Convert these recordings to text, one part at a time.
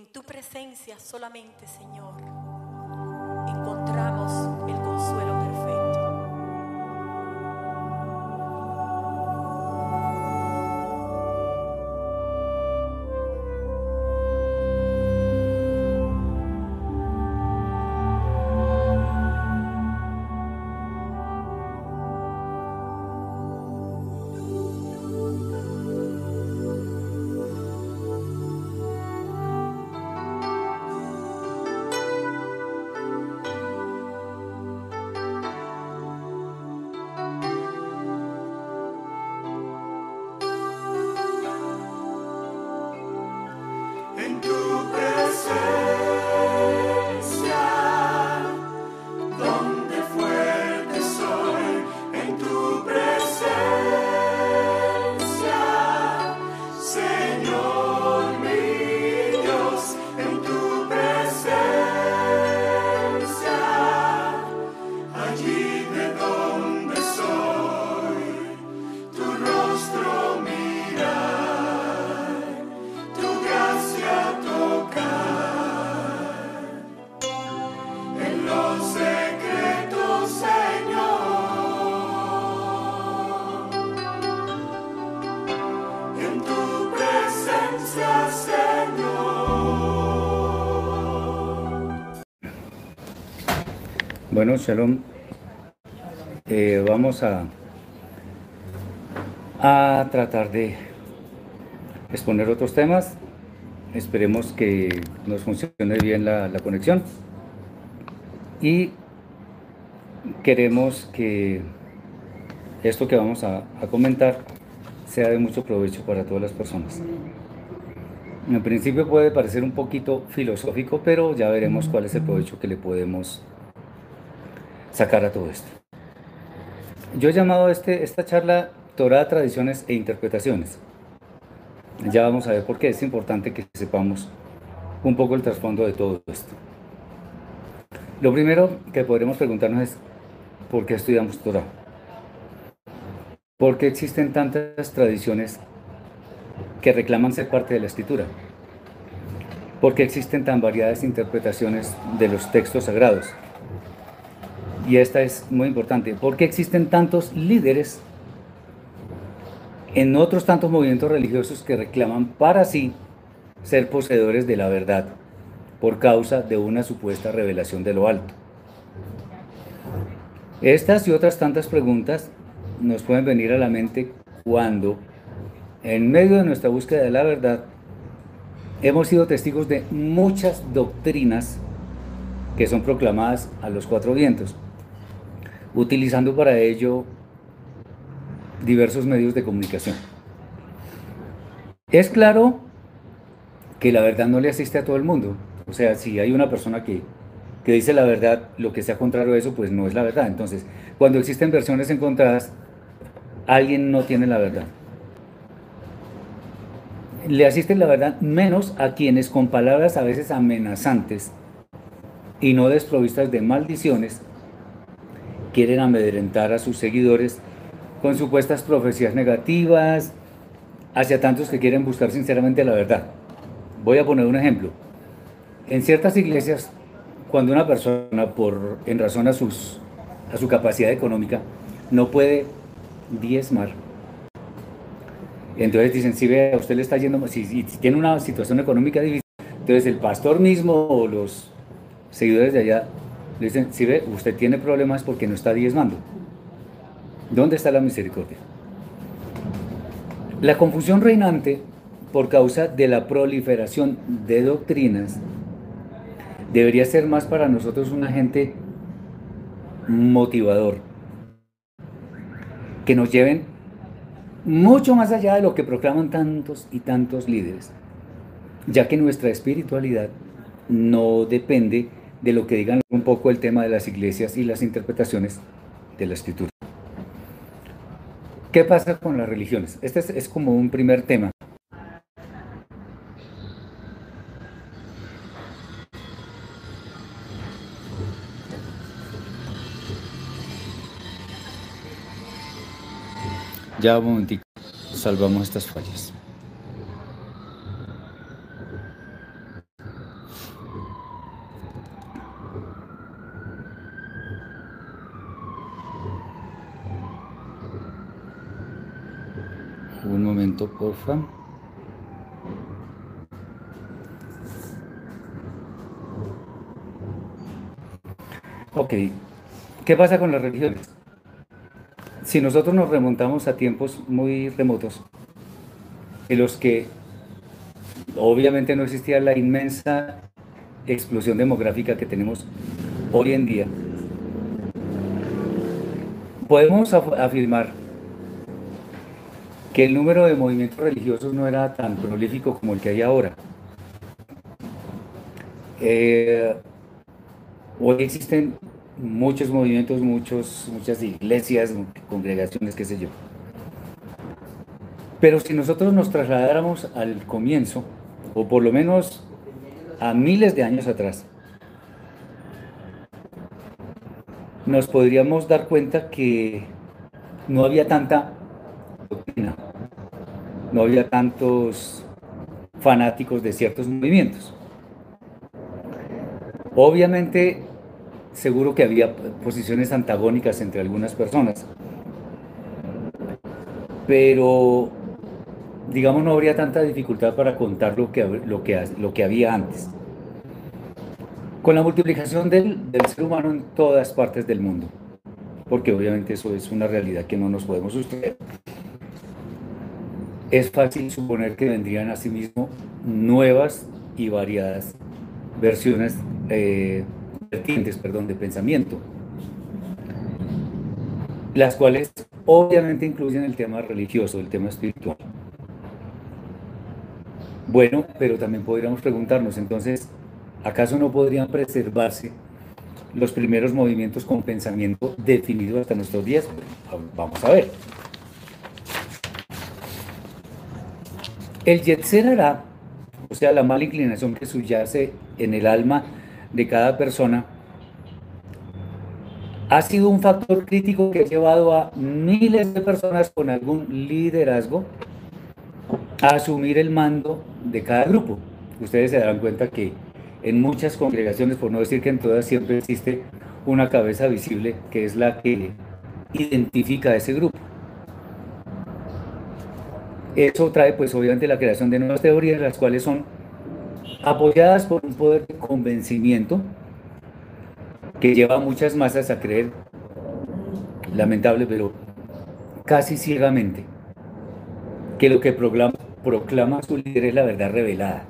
En tu presencia solamente, Señor, Bueno, Shalom. Eh, vamos a, a tratar de exponer otros temas. Esperemos que nos funcione bien la, la conexión. Y queremos que esto que vamos a, a comentar sea de mucho provecho para todas las personas. En principio puede parecer un poquito filosófico, pero ya veremos cuál es el provecho que le podemos sacar a todo esto. Yo he llamado este, esta charla Torah, Tradiciones e Interpretaciones. Ya vamos a ver por qué es importante que sepamos un poco el trasfondo de todo esto. Lo primero que podremos preguntarnos es, ¿por qué estudiamos Torah? ¿Por qué existen tantas tradiciones que reclaman ser parte de la escritura? ¿Por qué existen tan variadas interpretaciones de los textos sagrados? Y esta es muy importante. ¿Por qué existen tantos líderes en otros tantos movimientos religiosos que reclaman para sí ser poseedores de la verdad por causa de una supuesta revelación de lo alto? Estas y otras tantas preguntas nos pueden venir a la mente cuando, en medio de nuestra búsqueda de la verdad, hemos sido testigos de muchas doctrinas que son proclamadas a los cuatro vientos, utilizando para ello diversos medios de comunicación. Es claro que la verdad no le asiste a todo el mundo. O sea, si hay una persona que, que dice la verdad, lo que sea contrario a eso, pues no es la verdad. Entonces, cuando existen versiones encontradas, alguien no tiene la verdad. Le asiste la verdad menos a quienes con palabras a veces amenazantes y no desprovistas de maldiciones quieren amedrentar a sus seguidores con supuestas profecías negativas hacia tantos que quieren buscar sinceramente la verdad. Voy a poner un ejemplo. En ciertas iglesias, cuando una persona, por, en razón a, sus, a su capacidad económica, no puede diezmar, entonces dicen, si ve, a usted le está yendo, si, si tiene una situación económica difícil, entonces el pastor mismo o los seguidores de allá le dicen, si ve, usted tiene problemas porque no está diezmando. ¿Dónde está la misericordia? La confusión reinante por causa de la proliferación de doctrinas debería ser más para nosotros un agente motivador, que nos lleven mucho más allá de lo que proclaman tantos y tantos líderes, ya que nuestra espiritualidad no depende de lo que digan un poco el tema de las iglesias y las interpretaciones de la escritura. ¿Qué pasa con las religiones? Este es, como un primer tema. Ya un momentito, salvamos estas fallas. Un porfa. Ok, ¿qué pasa con las religiones? Si nosotros nos remontamos a tiempos muy remotos, en los que obviamente no existía la inmensa explosión demográfica que tenemos hoy en día, podemos afirmar que el número de movimientos religiosos no era tan prolífico como el que hay ahora. Eh, hoy existen muchos movimientos, muchos, muchas iglesias, congregaciones, qué sé yo. Pero si nosotros nos trasladáramos al comienzo, o por lo menos a miles de años atrás, nos podríamos dar cuenta que no había tanta no había tantos fanáticos de ciertos movimientos. Obviamente, seguro que había posiciones antagónicas entre algunas personas, pero digamos no habría tanta dificultad para contar lo que, lo que, lo que había antes. Con la multiplicación del, del ser humano en todas partes del mundo, porque obviamente eso es una realidad que no nos podemos sustraer es fácil suponer que vendrían asimismo nuevas y variadas versiones, eh, vertientes, perdón, de pensamiento, las cuales obviamente incluyen el tema religioso, el tema espiritual. Bueno, pero también podríamos preguntarnos entonces, ¿acaso no podrían preservarse los primeros movimientos con pensamiento definido hasta nuestros días? Vamos a ver. El Yetzer hará, o sea, la mala inclinación que subyace en el alma de cada persona, ha sido un factor crítico que ha llevado a miles de personas con algún liderazgo a asumir el mando de cada grupo. Ustedes se darán cuenta que en muchas congregaciones, por no decir que en todas, siempre existe una cabeza visible que es la que identifica a ese grupo. Eso trae pues obviamente la creación de nuevas teorías, las cuales son apoyadas por un poder de convencimiento que lleva a muchas masas a creer, lamentable, pero casi ciegamente, que lo que proclama, su líder es la verdad revelada,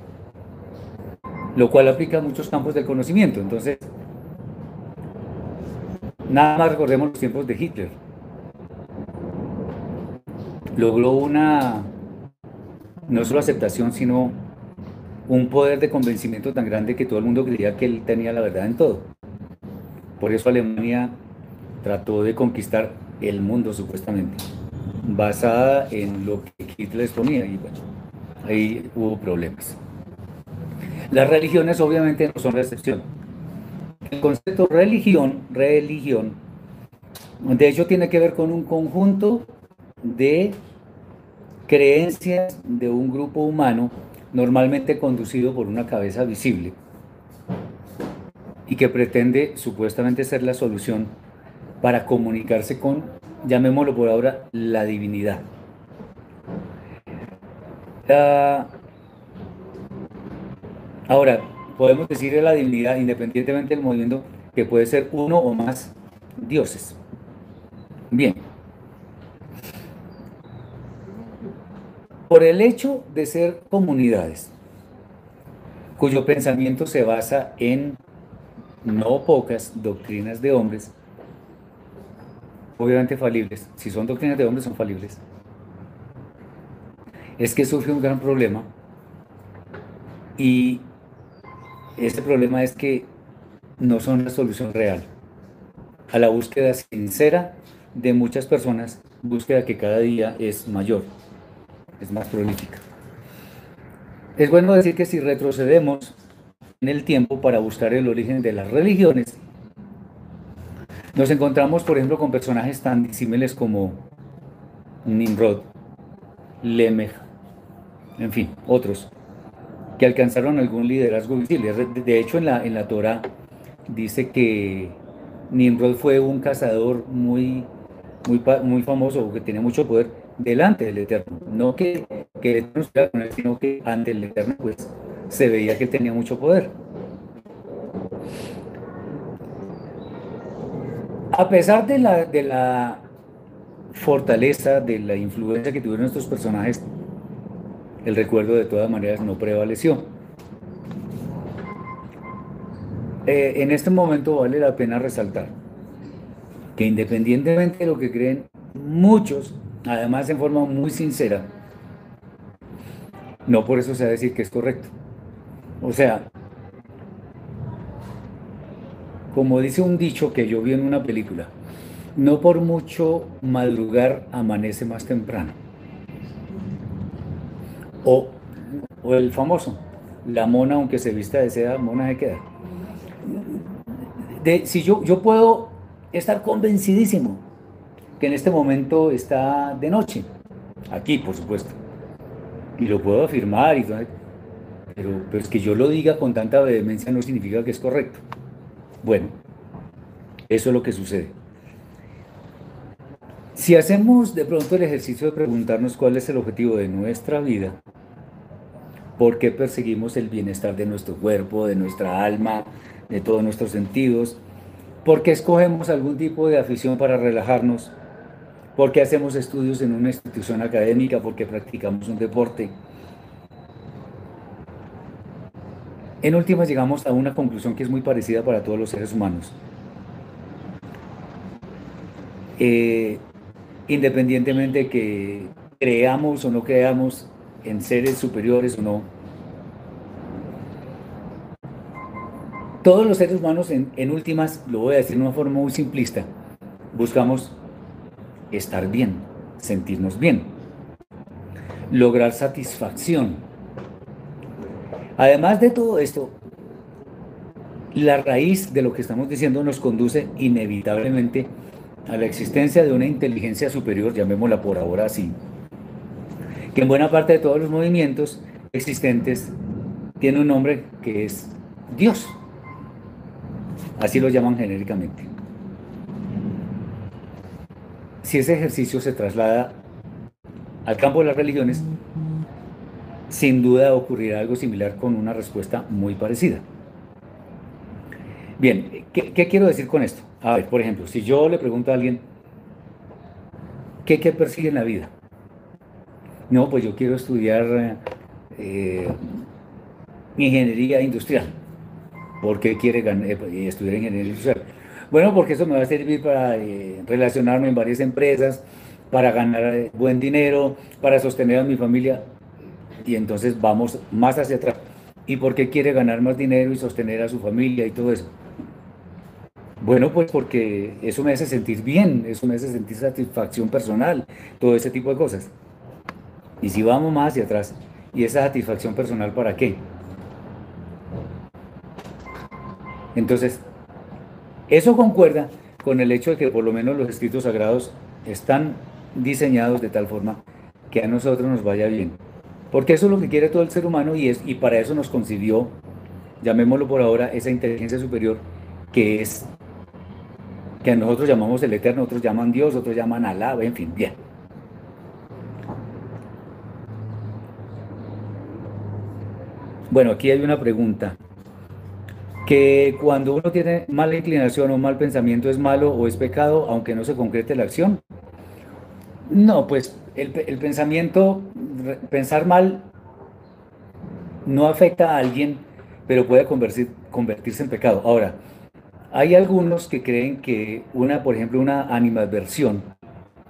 lo cual aplica a muchos campos del conocimiento. Entonces, nada más recordemos los tiempos de Hitler. Logró una no solo aceptación, sino un poder de convencimiento tan grande que todo el mundo creía que él tenía la verdad en todo. Por eso Alemania trató de conquistar el mundo supuestamente, basada en lo que Hitler exponía y bueno, ahí hubo problemas. Las religiones obviamente no son la excepción. El concepto religión, religión, de hecho tiene que ver con un conjunto de creencias de un grupo humano normalmente conducido por una cabeza visible y que pretende supuestamente ser la solución para comunicarse con, llamémoslo por ahora, la divinidad. ahora, podemos decir de la divinidad independientemente del movimiento que puede ser uno o más dioses. Bien, por el hecho de ser comunidades cuyo pensamiento se basa en no pocas doctrinas de hombres, obviamente falibles, si son doctrinas de hombres son falibles, es que surge un gran problema. Y este problema es que no son la solución real. A la búsqueda sincera de muchas personas, búsqueda que cada día es mayor es más prolífica. Es bueno decir que si retrocedemos en el tiempo para buscar el origen de las religiones, nos encontramos, por ejemplo, con personajes tan disímiles como Nimrod, Lemech, en fin, otros, que alcanzaron algún liderazgo visible. De hecho, en la, en la Torah dice que Nimrod fue un cazador muy, muy, muy famoso, que tenía mucho poder, delante del Eterno. No que, que el Eterno estuviera con él, sino que ante el Eterno pues se veía que tenía mucho poder. A pesar de la, de la fortaleza, de la influencia que tuvieron estos personajes, el recuerdo de todas maneras no prevaleció. Eh, en este momento vale la pena resaltar que independientemente de lo que creen muchos, además en forma muy sincera, no por eso se va a decir que es correcto. O sea, como dice un dicho que yo vi en una película, no por mucho madrugar amanece más temprano. O, o el famoso, la mona aunque se vista de seda, mona se queda. De, si yo, yo puedo estar convencidísimo que en este momento está de noche, aquí por supuesto, y lo puedo afirmar y todo, pero, es que yo lo diga con tanta vehemencia no significa que es correcto. Bueno, eso es lo que sucede. Si hacemos de pronto el ejercicio de preguntarnos cuál es el objetivo de nuestra vida, por qué perseguimos el bienestar de nuestro cuerpo, de nuestra alma, de todos nuestros sentidos, por qué escogemos algún tipo de afición para relajarnos, por qué hacemos estudios en una institución académica, por qué practicamos un deporte, En últimas llegamos a una conclusión que es muy parecida para todos los seres humanos. Eh, independientemente de que creamos o no creamos en seres superiores o no, todos los seres humanos en, en últimas, lo voy a decir de una forma muy simplista, buscamos estar bien, sentirnos bien, lograr satisfacción Además de todo esto, la raíz de lo que estamos diciendo nos conduce inevitablemente a la existencia de una inteligencia superior, llamémosla por ahora así, que en buena parte de todos los movimientos existentes tiene un nombre que es Dios. Así lo llaman genéricamente. Si ese ejercicio se traslada al campo de las religiones, sin duda ocurrirá algo similar con una respuesta muy parecida. Bien, ¿qué, quiero decir con esto? A ver, por ejemplo, si yo le pregunto a alguien, ¿qué, qué persigue en la vida? No, pues yo quiero estudiar eh, ingeniería industrial. ¿Por qué quiere eh, estudiar ingeniería industrial? Bueno, porque eso me va a servir para eh, relacionarme en varias empresas, para ganar buen dinero, para sostener a mi familia y entonces vamos más hacia atrás. ¿Y por qué quiere ganar más dinero y sostener a su familia y todo eso? Bueno, pues porque eso me hace sentir bien, eso me hace sentir satisfacción personal, todo ese tipo de cosas. Y si vamos más hacia atrás, ¿y esa satisfacción personal para qué? Entonces, eso concuerda con el hecho de que por lo menos los escritos sagrados están diseñados de tal forma que a nosotros nos vaya bien. Porque eso es lo que quiere todo el ser humano y, es, y para eso nos concibió, llamémoslo por ahora, esa inteligencia superior que es, que nosotros llamamos el Eterno, otros llaman Dios, otros llaman Alá, en fin, bien. Bueno, aquí hay una pregunta. Que cuando uno tiene mala inclinación o mal pensamiento es malo o es pecado, aunque no se concrete la acción. No, pues el, pensamiento pensar mal no afecta a alguien, pero puede convertirse en pecado. Ahora, hay algunos que creen que una, por ejemplo, una animadversión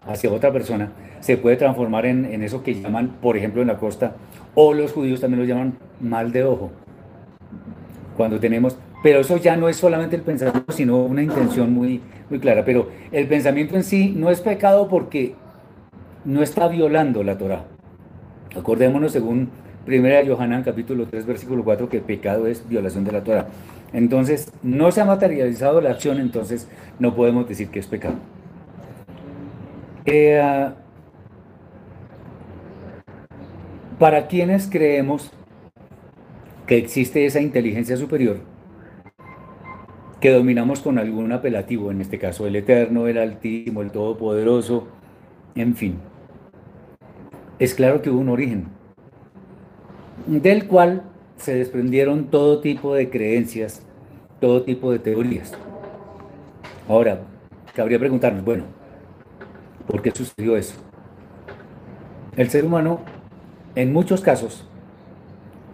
hacia otra persona se puede transformar en, en, eso que llaman, por ejemplo, en la costa, o los judíos también lo llaman mal de ojo. Cuando tenemos, pero eso ya no es solamente el pensamiento, sino una intención muy, muy clara. Pero el pensamiento en sí no es pecado porque no está violando la Torah. Acordémonos según 1 Yohanan capítulo 3 versículo 4 que pecado es violación de la Torah. Entonces, no se ha materializado la acción, entonces no podemos decir que es pecado. Eh, para quienes creemos que existe esa inteligencia superior, que dominamos con algún apelativo, en este caso el Eterno, el Altísimo, el Todopoderoso, en fin. es claro que hubo un origen, del cual se desprendieron todo tipo de creencias, todo tipo de teorías. Ahora, cabría preguntarnos, bueno, ¿por qué sucedió eso? El ser humano, en muchos casos,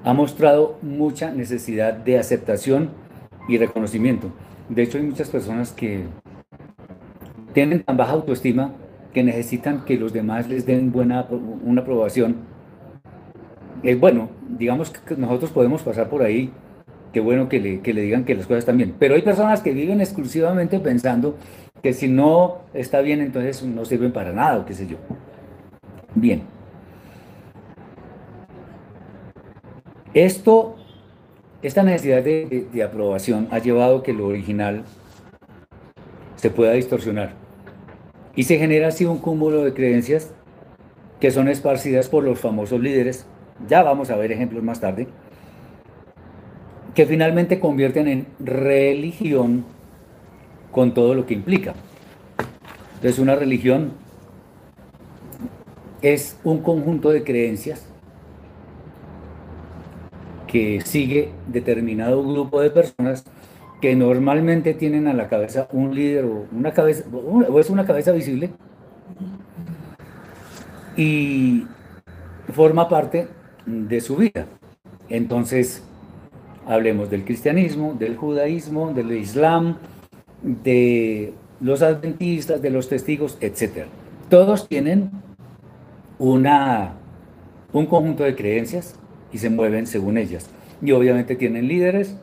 ha mostrado mucha necesidad de aceptación y reconocimiento. De hecho, hay muchas personas que tienen tan baja autoestima que necesitan que los demás les den buena, una aprobación. Eh, bueno, digamos que nosotros podemos pasar por ahí, qué bueno que le, que le digan que las cosas están bien, pero hay personas que viven exclusivamente pensando que si no está bien, entonces no sirven para nada o qué sé yo. Bien. Esto, esta necesidad de, de aprobación ha llevado que lo original se pueda distorsionar. Y se genera así un cúmulo de creencias que son esparcidas por los famosos líderes, ya vamos a ver ejemplos más tarde, que finalmente convierten en religión con todo lo que implica. Entonces una religión es un conjunto de creencias que sigue determinado grupo de personas que normalmente tienen a la cabeza un líder o una cabeza, o es una cabeza visible, y forma parte de su vida. Entonces, hablemos del cristianismo, del judaísmo, del islam, de los adventistas, de los testigos, etc. Todos tienen una, un conjunto de creencias y se mueven según ellas. Y obviamente tienen líderes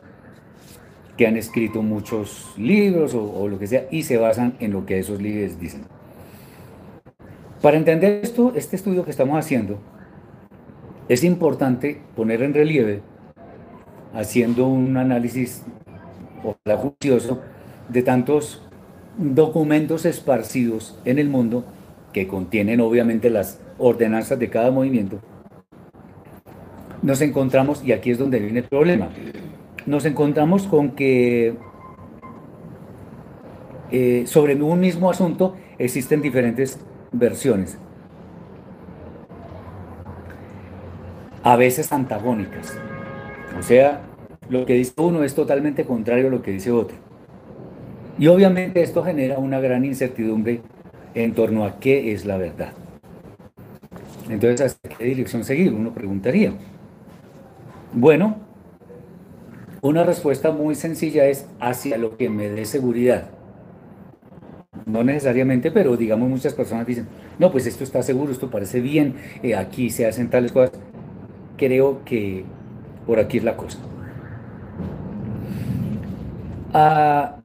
que han escrito muchos libros o, lo que sea y se basan en lo que esos líderes dicen. Para entender esto, este estudio que estamos haciendo, es importante poner en relieve, haciendo un análisis juicioso de tantos documentos esparcidos en el mundo que contienen obviamente las ordenanzas de cada movimiento, nos encontramos, y aquí es donde viene el problema, nos encontramos con que eh, sobre un mismo asunto existen diferentes versiones, a veces antagónicas. O sea, lo que dice uno es totalmente contrario a lo que dice otro. Y obviamente esto genera una gran incertidumbre en torno a qué es la verdad. Entonces, ¿hasta qué dirección seguir? Uno preguntaría. Bueno, una respuesta muy sencilla es hacia lo que me dé seguridad. No necesariamente, pero digamos muchas personas dicen, no, pues esto está seguro, esto parece bien, eh, aquí se hacen tales cosas. Creo que por aquí es la cosa. Ah,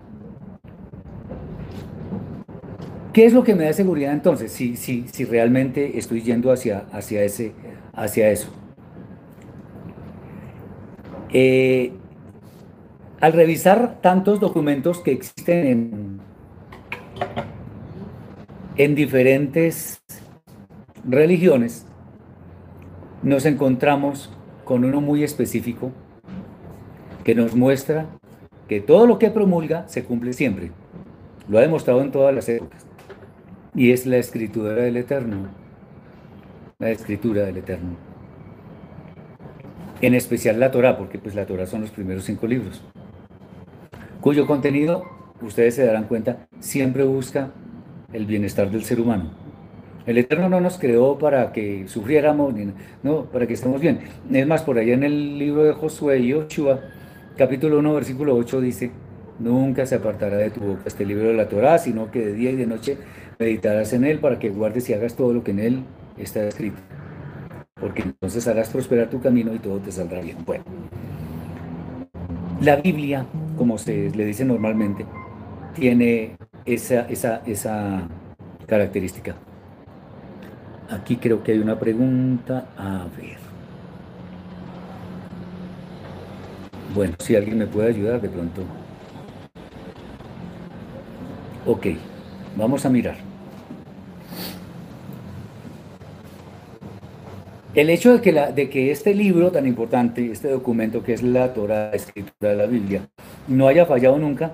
¿Qué es lo que me da seguridad entonces? Si, si, si realmente estoy yendo hacia, hacia, ese, hacia eso. Eh, al revisar tantos documentos que existen en, diferentes religiones, nos encontramos con uno muy específico que nos muestra que todo lo que promulga se cumple siempre. Lo ha demostrado en todas las épocas. Y es la escritura del Eterno. La escritura del Eterno. En especial la Torah, porque pues la Torah son los primeros cinco libros cuyo contenido, ustedes se darán cuenta, siempre busca el bienestar del ser humano. El Eterno no nos creó para que sufriéramos, no, para que estemos bien. Es más, por allá en el libro de Josué y Ochoa, capítulo 1, versículo 8 dice, nunca se apartará de tu boca este libro de la Torá, sino que de día y de noche meditarás en él para que guardes y hagas todo lo que en él está escrito. Porque entonces harás prosperar tu camino y todo te saldrá bien. Bueno, la Biblia como se le dice normalmente, tiene esa, esa, esa característica. Aquí creo que hay una pregunta. A ver. Bueno, si alguien me puede ayudar de pronto. Ok, vamos a mirar. El hecho de que, la, este libro tan importante, este documento que es la Torah, escritura de la Biblia, no haya fallado nunca,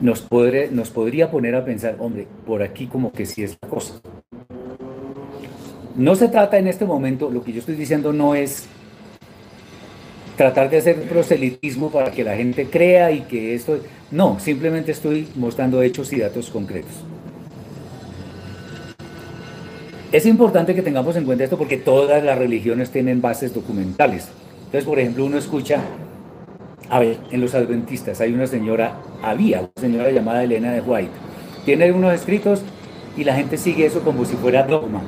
nos, nos podría poner a pensar, hombre, por aquí como que sí es la cosa. No se trata en este momento, lo que yo estoy diciendo no es tratar de hacer proselitismo para que la gente crea y que esto... No, simplemente estoy mostrando hechos y datos concretos. Es importante que tengamos en cuenta esto porque todas las religiones tienen bases documentales. Entonces, por ejemplo, uno escucha, a ver, en los adventistas hay una señora, había una señora llamada Elena de White, tiene unos escritos y la gente sigue eso como si fuera dogma.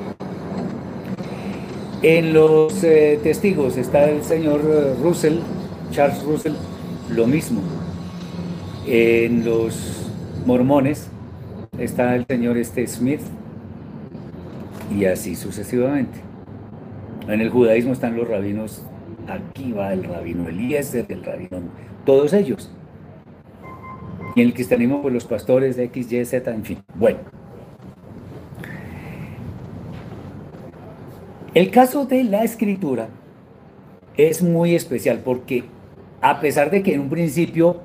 En los eh, testigos está el señor eh, Russell, Charles Russell, lo mismo. En los mormones está el señor este Smith y así sucesivamente. En el judaísmo están los rabinos, aquí va el rabino Eliezer, el rabino, todos ellos. Y en el cristianismo, pues los pastores X, Y, Z, en fin. Bueno. El caso de la escritura es muy especial porque a pesar de que en un principio,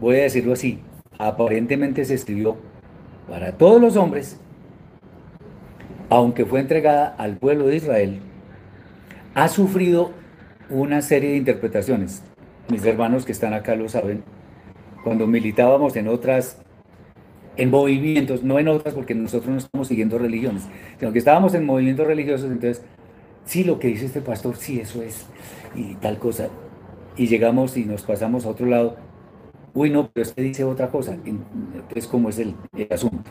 voy a decirlo así, aparentemente se escribió para todos los hombres, aunque fue entregada al pueblo de Israel, ha sufrido una serie de interpretaciones. Mis hermanos que están acá lo saben. Cuando militábamos en otras en movimientos, no en otras porque nosotros no estamos siguiendo religiones, sino que estábamos en movimientos religiosos, entonces, sí, lo que dice este pastor, sí, eso es, y tal cosa. Y llegamos y nos pasamos a otro lado, uy, no, pero este dice otra cosa, entonces, ¿cómo es el, asunto?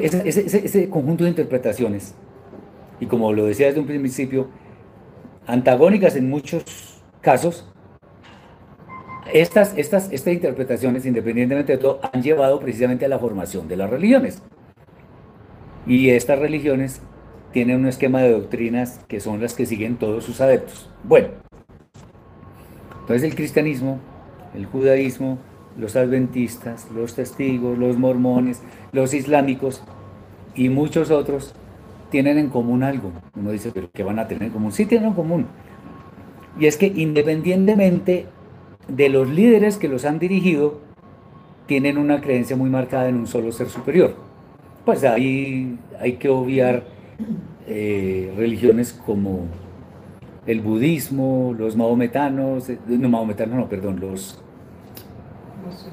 Ese, ese, ese conjunto de interpretaciones, y como lo decía desde un principio, antagónicas en muchos casos, estas, estas, estas interpretaciones, independientemente de todo, han llevado precisamente a la formación de las religiones. Y estas religiones tienen un esquema de doctrinas que son las que siguen todos sus adeptos. Bueno, entonces el cristianismo, el judaísmo, los adventistas, los testigos, los mormones, los islámicos y muchos otros tienen en común algo. Uno dice, pero ¿qué van a tener en común? Sí tienen en común. Y es que independientemente de los líderes que los han dirigido tienen una creencia muy marcada en un solo ser superior. Pues ahí hay que obviar eh, religiones como el budismo, los mahometanos, eh, no mahometanos, no, perdón, los,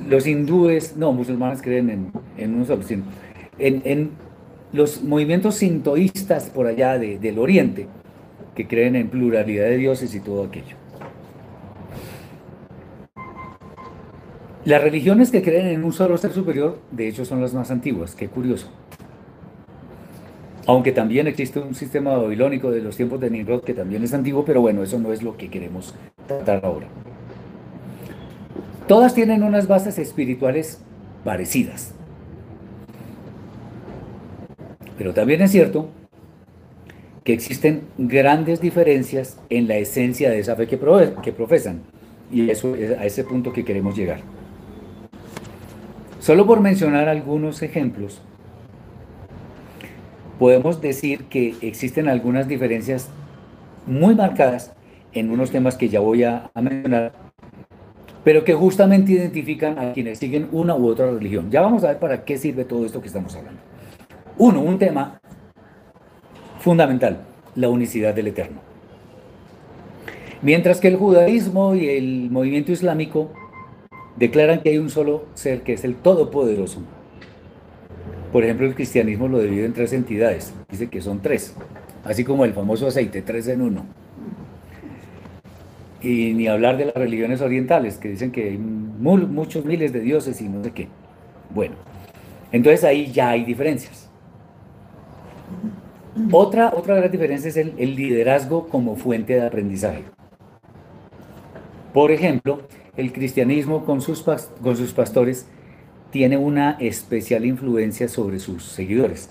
los hindúes, no, musulmanes creen en, en un solo, sino en, en, los movimientos sintoístas por allá del oriente, que creen en pluralidad de dioses y todo aquello. Las religiones que creen en un solo ser superior, de hecho, son las más antiguas. Qué curioso. Aunque también existe un sistema babilónico de los tiempos de Nimrod que también es antiguo, pero bueno, eso no es lo que queremos tratar ahora. Todas tienen unas bases espirituales parecidas. Pero también es cierto que existen grandes diferencias en la esencia de esa fe que, profesan. Y eso es a ese punto que queremos llegar. Solo por mencionar algunos ejemplos, podemos decir que existen algunas diferencias muy marcadas en unos temas que ya voy a, mencionar, pero que justamente identifican a quienes siguen una u otra religión. Ya vamos a ver para qué sirve todo esto que estamos hablando. Uno, un tema fundamental, la unicidad del Eterno. Mientras que el judaísmo y el movimiento islámico declaran que hay un solo ser que es el Todopoderoso. Por ejemplo, el cristianismo lo divide en tres entidades, dice que son tres, así como el famoso aceite, tres en uno. Y ni hablar de las religiones orientales, que dicen que hay muchos miles de dioses y no sé qué. Bueno, entonces ahí ya hay diferencias. Otra, otra gran diferencia es el, el liderazgo como fuente de aprendizaje. Por ejemplo, el cristianismo con sus, con sus pastores tiene una especial influencia sobre sus seguidores.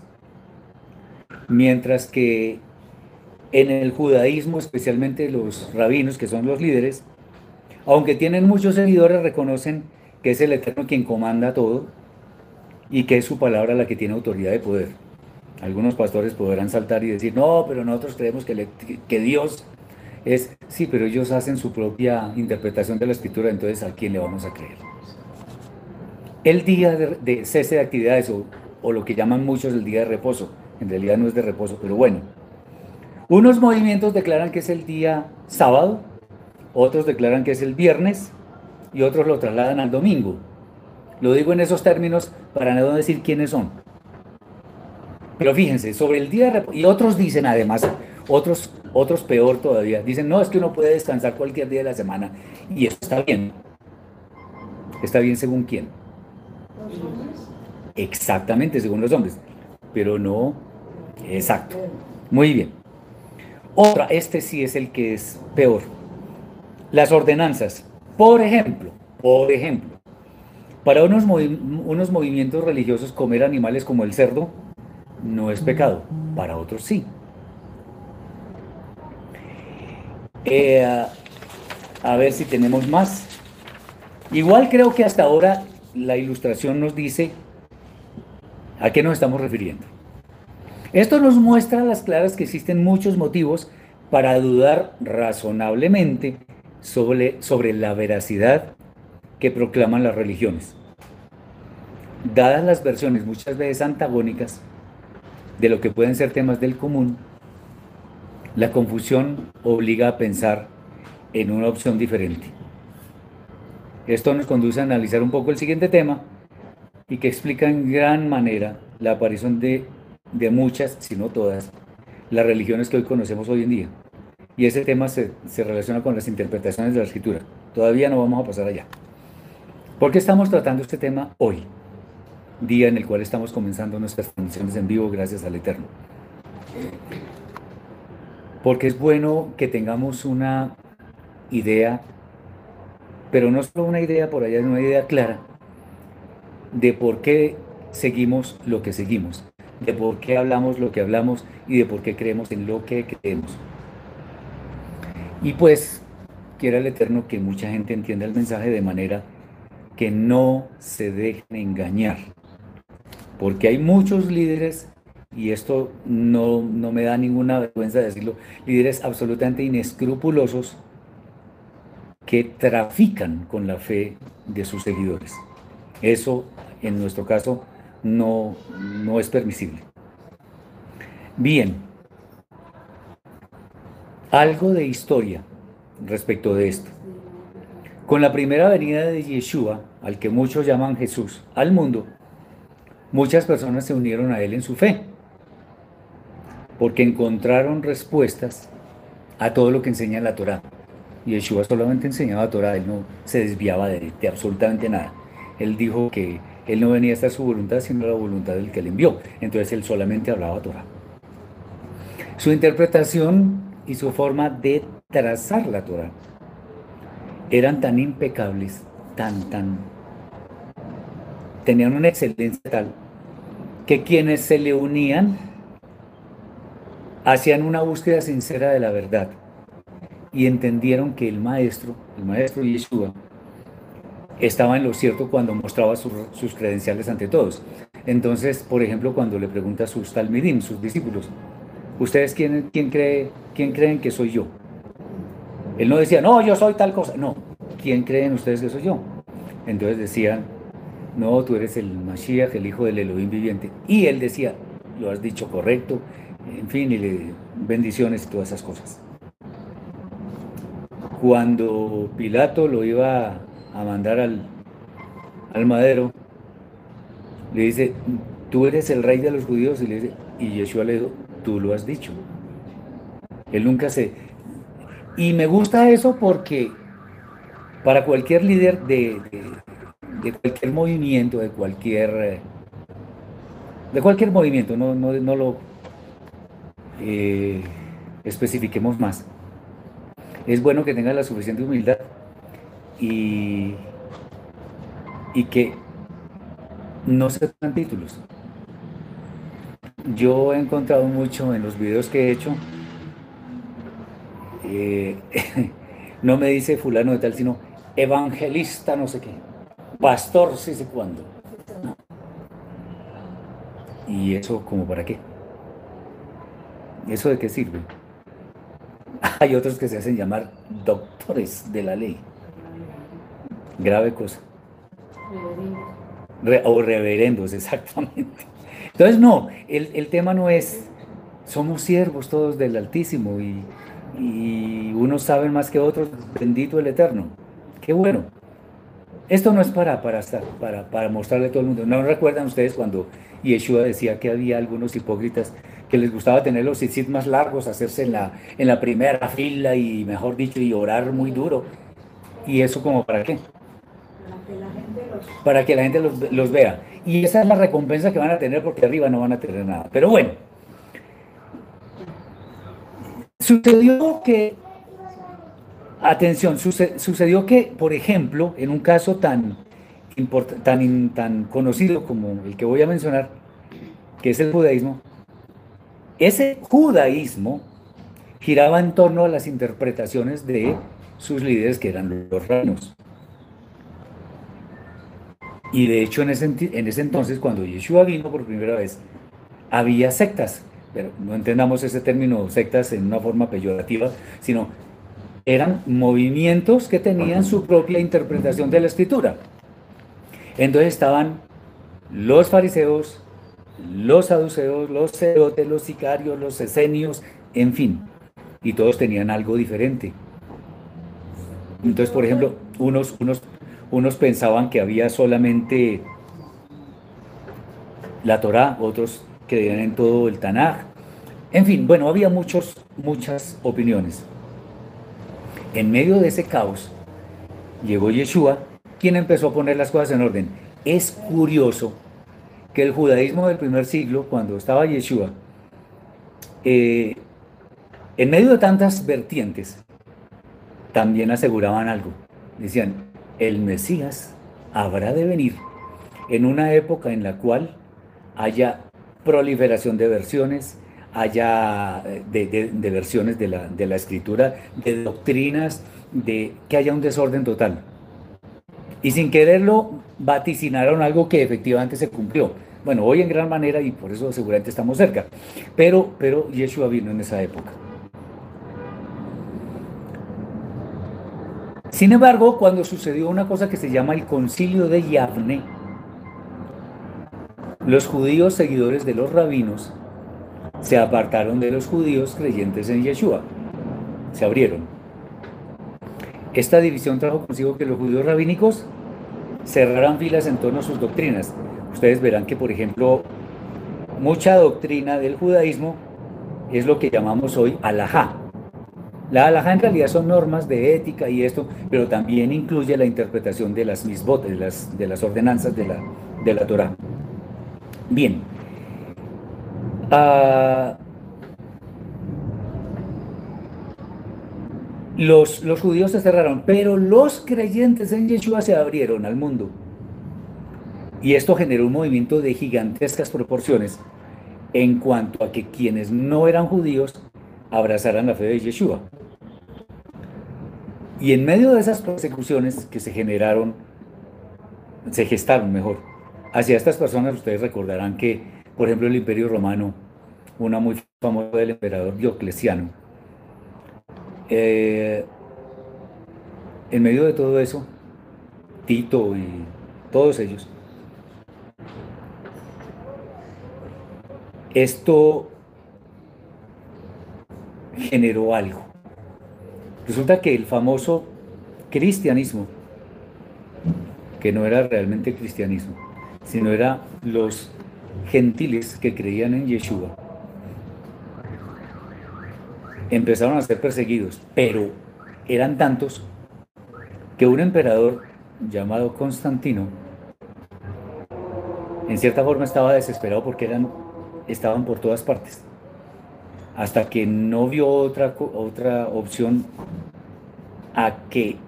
Mientras que en el judaísmo, especialmente los rabinos, que son los líderes, aunque tienen muchos seguidores, reconocen que es el Eterno quien comanda todo y que es su palabra la que tiene autoridad de poder. Algunos pastores podrán saltar y decir, no, pero nosotros creemos que, Dios es, sí, pero ellos hacen su propia interpretación de la escritura, entonces ¿a quién le vamos a creer? El día de, cese de actividades o o lo que llaman muchos el día de reposo. En realidad no es de reposo, pero bueno. Unos movimientos declaran que es el día sábado, otros declaran que es el viernes y otros lo trasladan al domingo. Lo digo en esos términos para no decir quiénes son. Pero fíjense, sobre el día de y otros dicen además, otros, otros peor todavía, dicen, no, es que uno puede descansar cualquier día de la semana y está bien. Está bien según quién. Exactamente, según los hombres. Pero no, exacto. Muy bien. Otra, este sí es el que es peor. Las ordenanzas. Por ejemplo, por ejemplo, para unos, unos movimientos religiosos comer animales como el cerdo no es pecado, para otros sí. Eh, a ver si tenemos más. Igual creo que hasta ahora la ilustración nos dice a qué nos estamos refiriendo. Esto nos muestra a las claras que existen muchos motivos para dudar razonablemente sobre, sobre la veracidad que proclaman las religiones. Dadas las versiones muchas veces antagónicas de lo que pueden ser temas del común, la confusión obliga a pensar en una opción diferente. Esto nos conduce a analizar un poco el siguiente tema y que explica en gran manera la aparición de, de muchas, si no todas, las religiones que hoy conocemos hoy en día. Y ese tema se, se, relaciona con las interpretaciones de la escritura. Todavía no vamos a pasar allá. ¿Por qué estamos tratando este tema hoy? Día en el cual estamos comenzando nuestras transmisiones en vivo gracias al Eterno. Porque es bueno que tengamos una idea, pero no solo una idea por allá, una idea clara de por qué seguimos lo que seguimos, de por qué hablamos lo que hablamos y de por qué creemos en lo que creemos. Y pues, quiera el Eterno que mucha gente entienda el mensaje de manera que no se dejen engañar. Porque hay muchos líderes, y esto no, no me da ninguna vergüenza decirlo, líderes absolutamente inescrupulosos que trafican con la fe de sus seguidores. Eso, en nuestro caso, no, no es permisible. Bien, algo de historia respecto de esto. Con la primera venida de Yeshua, al que muchos llaman Jesús, al mundo, muchas personas se unieron a él en su fe, porque encontraron respuestas a todo lo que enseña la Torá. Yeshua solamente enseñaba Torah, él no se desviaba de, de, absolutamente nada. Él dijo que él no venía a estar su voluntad, sino la voluntad del que le envió. Entonces él solamente hablaba Torah. Su interpretación y su forma de trazar la Torah eran tan impecables, tan, tan... tenían una excelencia tal que quienes se le unían hacían una búsqueda sincera de la verdad y entendieron que el maestro, el maestro Yeshua, estaba en lo cierto cuando mostraba sus, credenciales ante todos. Entonces, por ejemplo, cuando le pregunta a sus talmidim, sus discípulos, ¿ustedes quién, quién, cree, quién creen que soy yo? Él no decía, no, yo soy tal cosa. No, ¿quién creen ustedes que soy yo? Entonces decían, no, tú eres el Mashiach, el hijo del Elohim viviente. Y él decía, lo has dicho correcto, en fin, y le bendiciones y todas esas cosas cuando Pilato lo iba a mandar al, al madero, le dice, tú eres el rey de los judíos, y, le dice, y Yeshua le dijo, tú lo has dicho. Él nunca se... Y me gusta eso porque para cualquier líder de, de, cualquier movimiento, de cualquier... De cualquier movimiento, no, no, no lo eh, especifiquemos más es bueno que tenga la suficiente humildad y, y que no se dan títulos. Yo he encontrado mucho en los videos que he hecho, eh, no me dice fulano de tal, sino evangelista no sé qué, pastor sí sé cuándo. ¿Y eso como para qué? ¿Eso de qué sirve? Hay otros que se hacen llamar doctores de la ley. Grave cosa. o reverendos, exactamente. Entonces, no, el, el tema no es, somos siervos todos del Altísimo y, y unos saben más que otros, bendito el Eterno. Qué bueno. Esto no es para, para, para, para mostrarle a todo el mundo. ¿No recuerdan ustedes cuando Yeshua decía que había algunos hipócritas que les gustaba tener los sit más largos, hacerse en la, en la primera fila y, mejor dicho, y orar muy duro? ¿Y eso como para qué? Para que la gente los, los vea. Y esa es la recompensa que van a tener porque arriba no van a tener nada. Pero bueno, sucedió que Atención, sucedió que, por ejemplo, en un caso tan, tan, tan conocido como el que voy a mencionar, que es el judaísmo, ese judaísmo giraba en torno a las interpretaciones de sus líderes que eran los reinos. Y de hecho en ese, en ese entonces, cuando Yeshua vino por primera vez, había sectas, pero no entendamos ese término sectas en una forma peyorativa, sino eran movimientos que tenían su propia interpretación de la escritura. Entonces estaban los fariseos, los saduceos, los cerotes, los sicarios, los esenios, en fin, y todos tenían algo diferente. Entonces, por ejemplo, unos, unos, unos pensaban que había solamente la Torá, otros creían en todo el Tanaj. En fin, bueno, había muchos, muchas opiniones. En medio de ese caos, llegó Yeshua, quien empezó a poner las cosas en orden. Es curioso que el judaísmo del primer siglo, cuando estaba Yeshua, eh, en medio de tantas vertientes, también aseguraban algo. Decían, el Mesías habrá de venir en una época en la cual haya proliferación de versiones, haya eh, de, versiones de la, de la, escritura, de doctrinas, de que haya un desorden total. Y sin quererlo, vaticinaron algo que efectivamente se cumplió. Bueno, hoy en gran manera y por eso seguramente estamos cerca. Pero, pero Yeshua vino en esa época. Sin embargo, cuando sucedió una cosa que se llama el concilio de Yavne, los judíos seguidores de los rabinos se apartaron de los judíos creyentes en Yeshua. Se abrieron. Esta división trajo consigo que los judíos rabínicos cerraran filas en torno a sus doctrinas. Ustedes verán que, por ejemplo, mucha doctrina del judaísmo es lo que llamamos hoy alajá. La alajá en realidad son normas de ética y esto, pero también incluye la interpretación de las misbot, de las, de las ordenanzas de la, de la Torah. Bien, Ah, los, los judíos se cerraron, pero los creyentes en Yeshua se abrieron al mundo. Y esto generó un movimiento de gigantescas proporciones en cuanto a que quienes no eran judíos abrazaran la fe de Yeshua. Y en medio de esas persecuciones que se generaron, se gestaron mejor, hacia estas personas ustedes recordarán que por ejemplo, el Imperio Romano, una muy famosa del emperador Diocleciano. Eh, en medio de todo eso, Tito y todos ellos, esto generó algo. Resulta que el famoso cristianismo, que no era realmente cristianismo, sino era los gentiles que creían en Yeshua empezaron a ser perseguidos, pero eran tantos que un emperador llamado Constantino en cierta forma estaba desesperado porque eran, estaban por todas partes, hasta que no vio otra, otra opción a que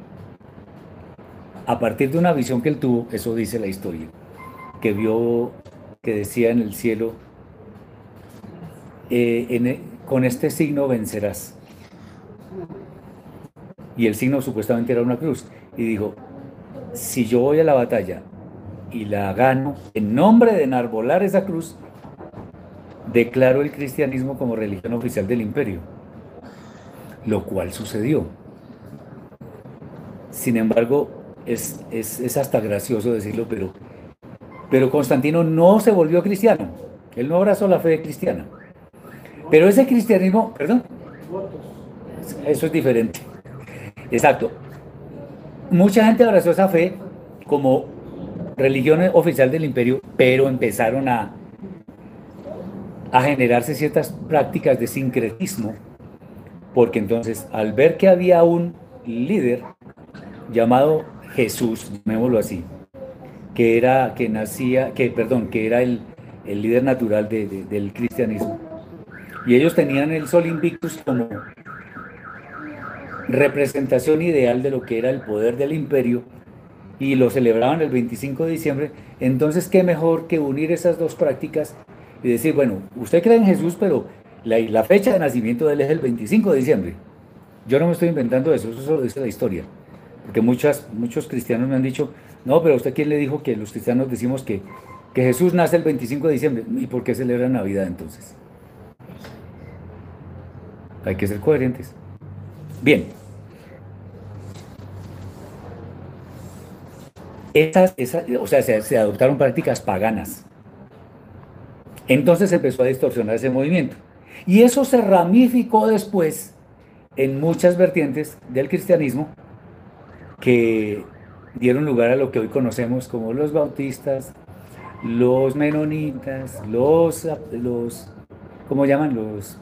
a partir de una visión que él tuvo, eso dice la historia, que vio que decía en el cielo, eh, e, con este signo vencerás. Y el signo supuestamente era una cruz. Y dijo, si yo voy a la batalla y la gano, en nombre de enarbolar esa cruz, declaro el cristianismo como religión oficial del imperio. Lo cual sucedió. Sin embargo, es, es hasta gracioso decirlo, pero pero Constantino no se volvió cristiano. Él no abrazó la fe cristiana. Pero ese cristianismo, perdón, eso es diferente. Exacto. Mucha gente abrazó esa fe como religión oficial del imperio, pero empezaron a, a generarse ciertas prácticas de sincretismo, porque entonces al ver que había un líder llamado Jesús, llamémoslo así, que era, que nacía, que, perdón, que era el, el líder natural del cristianismo. Y ellos tenían el Sol Invictus como representación ideal de lo que era el poder del imperio y lo celebraban el 25 de diciembre. Entonces, ¿qué mejor que unir esas dos prácticas y decir, bueno, usted cree en Jesús, pero la, fecha de nacimiento de él es el 25 de diciembre? Yo no me estoy inventando eso, eso es la historia. Porque muchas, muchos cristianos me han dicho, no, pero usted quién le dijo que los cristianos decimos que, que Jesús nace el 25 de diciembre. ¿Y por qué celebra Navidad entonces? Hay que ser coherentes. Bien. Esas, o sea, se, se adoptaron prácticas paganas. Entonces empezó a distorsionar ese movimiento. Y eso se ramificó después en muchas vertientes del cristianismo que dieron lugar a lo que hoy conocemos como los bautistas, los menonitas, los, los ¿cómo llaman? Los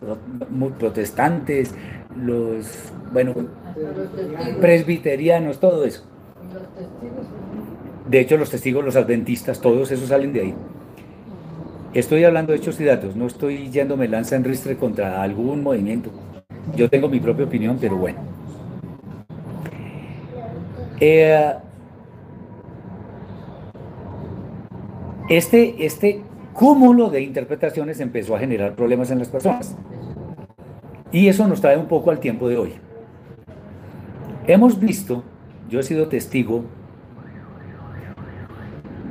protestantes, los, bueno, presbiterianos, todo eso. De hecho, los testigos, los adventistas, todos esos salen de ahí. Estoy hablando de hechos y datos, no estoy yéndome lanza en ristre contra algún movimiento. Yo tengo mi propia opinión, pero bueno. Eh, este, este cúmulo de interpretaciones empezó a generar problemas en las personas. Y eso nos trae un poco al tiempo de hoy. Hemos visto, yo he sido testigo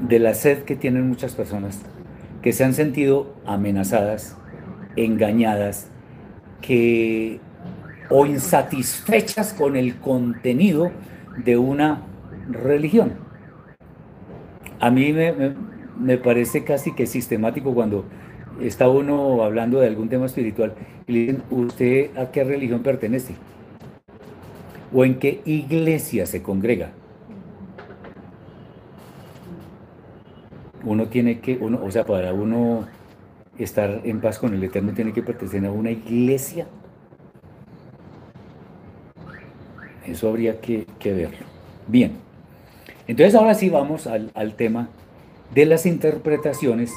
de la sed que tienen muchas personas que se han sentido amenazadas, engañadas, que o insatisfechas con el contenido de una religión. A mí me, parece casi que sistemático cuando está uno hablando de algún tema espiritual y le dicen, ¿usted a qué religión pertenece? ¿O en qué iglesia se congrega? Uno tiene que, o sea, para uno estar en paz con el Eterno tiene que pertenecer a una iglesia. Eso habría que, verlo. Bien, entonces ahora sí vamos al, tema de las interpretaciones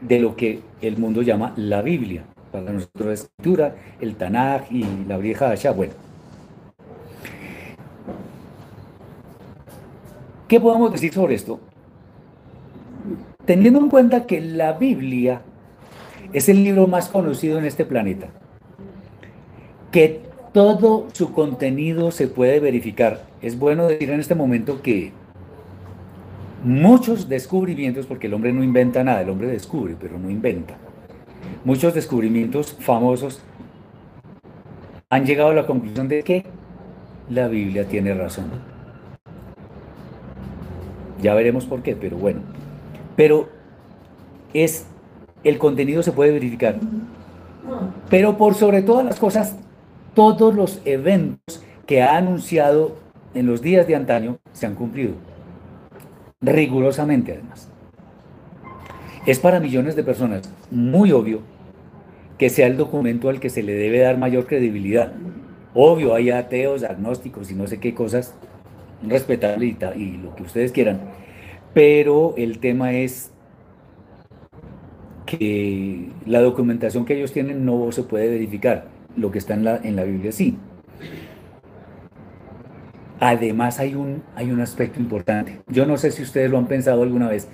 de lo que el mundo llama la Biblia. Para nosotros la escritura, el Tanaj y la vieja Hasha. Bueno, ¿qué podemos decir sobre esto? Teniendo en cuenta que la Biblia es el libro más conocido en este planeta, que todo su contenido se puede verificar. Es bueno decir en este momento que muchos descubrimientos, porque el hombre no inventa nada, el hombre descubre, pero no inventa. Muchos descubrimientos famosos han llegado a la conclusión de que la Biblia tiene razón. Ya veremos por qué, pero bueno. Pero es el contenido se puede verificar. Pero por sobre todas las cosas, todos los eventos que ha anunciado en los días de antaño se han cumplido. Rigurosamente, además. Es para millones de personas muy obvio que sea el documento al que se le debe dar mayor credibilidad. Obvio, hay ateos, agnósticos y no sé qué cosas, respetable y, y lo que ustedes quieran. Pero el tema es que la documentación que ellos tienen no se puede verificar lo que está en la, en la Biblia sí. Además hay un, hay un aspecto importante. Yo no sé si ustedes lo han pensado alguna vez,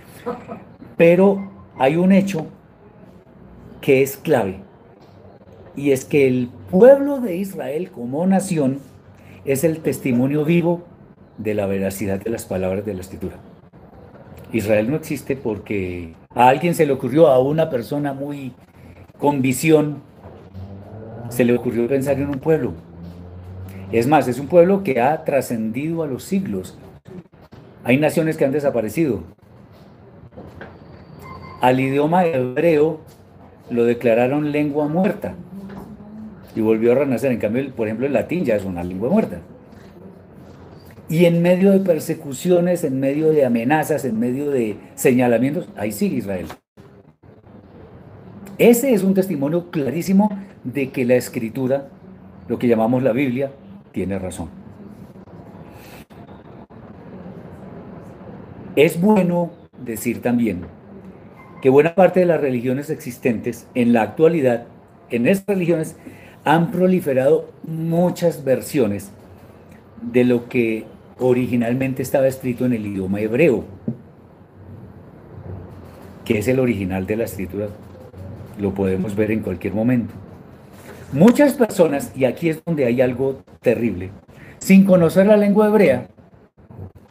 pero hay un hecho que es clave. Y es que el pueblo de Israel como nación es el testimonio vivo de la veracidad de las palabras de la escritura. Israel no existe porque a alguien se le ocurrió, a una persona muy con visión, se le ocurrió pensar en un pueblo. Es más, es un pueblo que ha trascendido a los siglos. Hay naciones que han desaparecido. al idioma hebreo lo declararon lengua muerta y volvió a renacer. En cambio, por ejemplo, el latín ya es una lengua muerta. Y en medio de persecuciones, en medio de amenazas, en medio de señalamientos, ahí sigue Israel. Ese es un testimonio clarísimo de que la escritura, lo que llamamos la Biblia, tiene razón. Es bueno decir también que buena parte de las religiones existentes en la actualidad, en estas religiones, han proliferado muchas versiones de lo que originalmente estaba escrito en el idioma hebreo, que es el original de la escritura. Lo podemos ver en cualquier momento. Muchas personas, y aquí es donde hay algo terrible, sin conocer la lengua hebrea,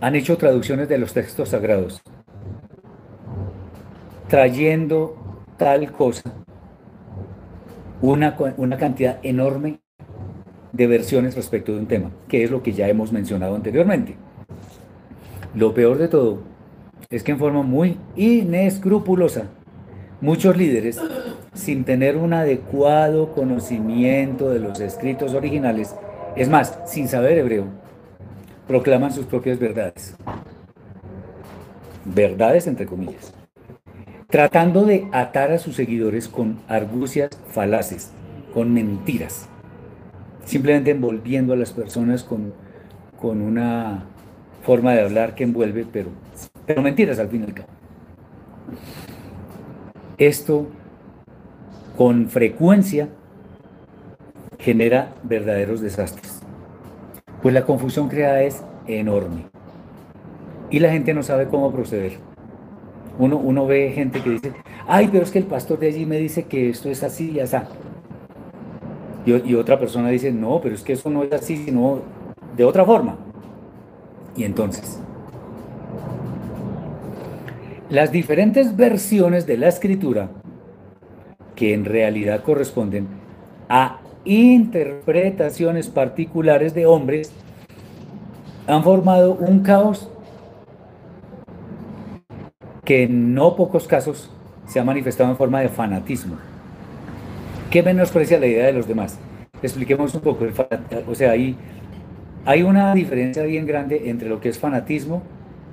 han hecho traducciones de los textos sagrados, trayendo tal cosa, una, una cantidad enorme de versiones respecto de un tema, que es lo que ya hemos mencionado anteriormente. Lo peor de todo es que en forma muy inescrupulosa, muchos líderes, sin tener un adecuado conocimiento de los escritos originales, es más, sin saber hebreo, proclaman sus propias verdades. Verdades entre comillas. Tratando de atar a sus seguidores con argucias falaces, con mentiras simplemente envolviendo a las personas con, con una forma de hablar que envuelve, pero, pero mentiras al fin y al cabo. Esto con frecuencia genera verdaderos desastres, pues la confusión creada es enorme y la gente no sabe cómo proceder. Uno, uno ve gente que dice, ay, pero es que el pastor de allí me dice que esto es así y así. Y, otra persona dice, no, pero es que eso no es así, sino de otra forma. Y entonces, las diferentes versiones de la escritura, que en realidad corresponden a interpretaciones particulares de hombres, han formado un caos que en no pocos casos se ha manifestado en forma de fanatismo. ¿Qué menosprecia la idea de los demás? Expliquemos un poco. o sea, hay, hay una diferencia bien grande entre lo que es fanatismo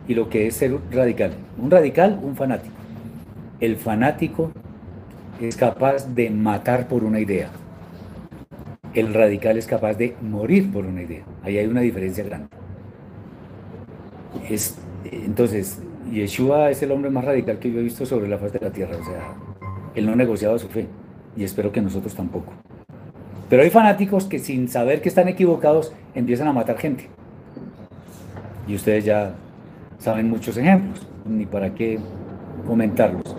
y lo que es ser radical. Un radical, un fanático. El fanático es capaz de matar por una idea. El radical es capaz de morir por una idea. Ahí hay una diferencia grande. Es, entonces, Yeshua es el hombre más radical que yo he visto sobre la faz de la tierra. O sea, él no negociaba su fe y espero que nosotros tampoco. Pero hay fanáticos que sin saber que están equivocados empiezan a matar gente. Y ustedes ya saben muchos ejemplos, ni para qué comentarlos.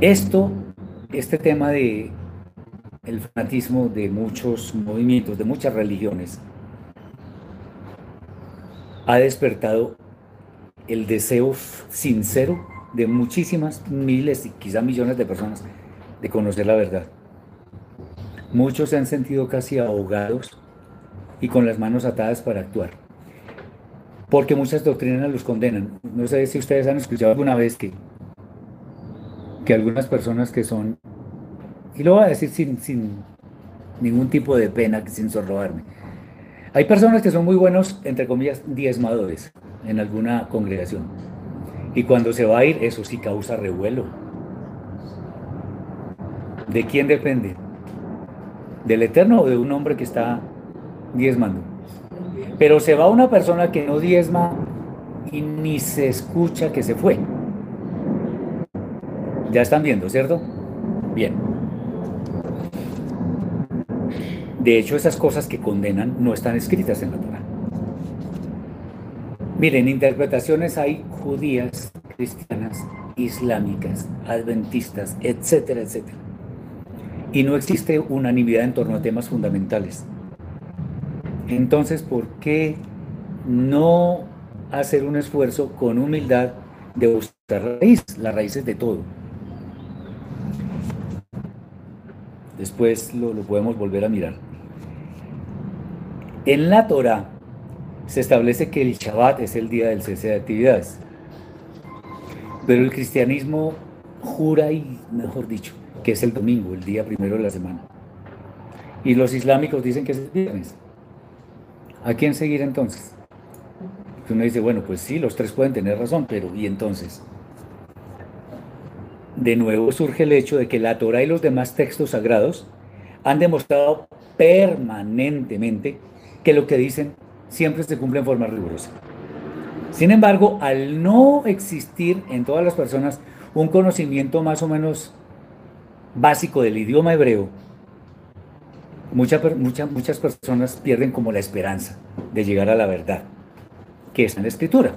Esto, este tema de el fanatismo de muchos movimientos, de muchas religiones, ha despertado el deseo sincero de muchísimas miles y quizá millones de personas de conocer la verdad. Muchos se han sentido casi ahogados y con las manos atadas para actuar. Porque muchas doctrinas los condenan. No sé si ustedes han escuchado alguna vez que, que algunas personas que son, y lo voy a decir sin, sin ningún tipo de pena, sin sorrobarme, hay personas que son muy buenos, entre comillas, diezmadores en alguna congregación y cuando se va a ir, eso sí causa revuelo. ¿De quién depende? ¿Del Eterno o de un hombre que está diezmando? Pero se va una persona que no diezma y ni se escucha que se fue. Ya están viendo, ¿cierto? Bien. De hecho, esas cosas que condenan no están escritas en la Torah. Miren, interpretaciones hay judías, cristianas, islámicas, adventistas, etcétera, etcétera. Y no existe unanimidad en torno a temas fundamentales. Entonces, ¿por qué no hacer un esfuerzo con humildad de buscar raíz, las raíces de todo? Después lo, lo podemos volver a mirar. En la Torah se establece que el Shabbat es el día del cese de actividades. Pero el cristianismo jura y, mejor dicho, que es el domingo, el día primero de la semana. Y los islámicos dicen que es el viernes. ¿A quién seguir entonces? Uno dice, bueno, pues sí, los tres pueden tener razón, pero ¿y entonces? De nuevo surge el hecho de que la Torah y los demás textos sagrados han demostrado permanentemente que lo que dicen siempre se cumple en forma rigurosa. Sin embargo, al no existir en todas las personas un conocimiento más o menos básico del idioma hebreo, muchas, muchas personas pierden como la esperanza de llegar a la verdad, que es en la escritura.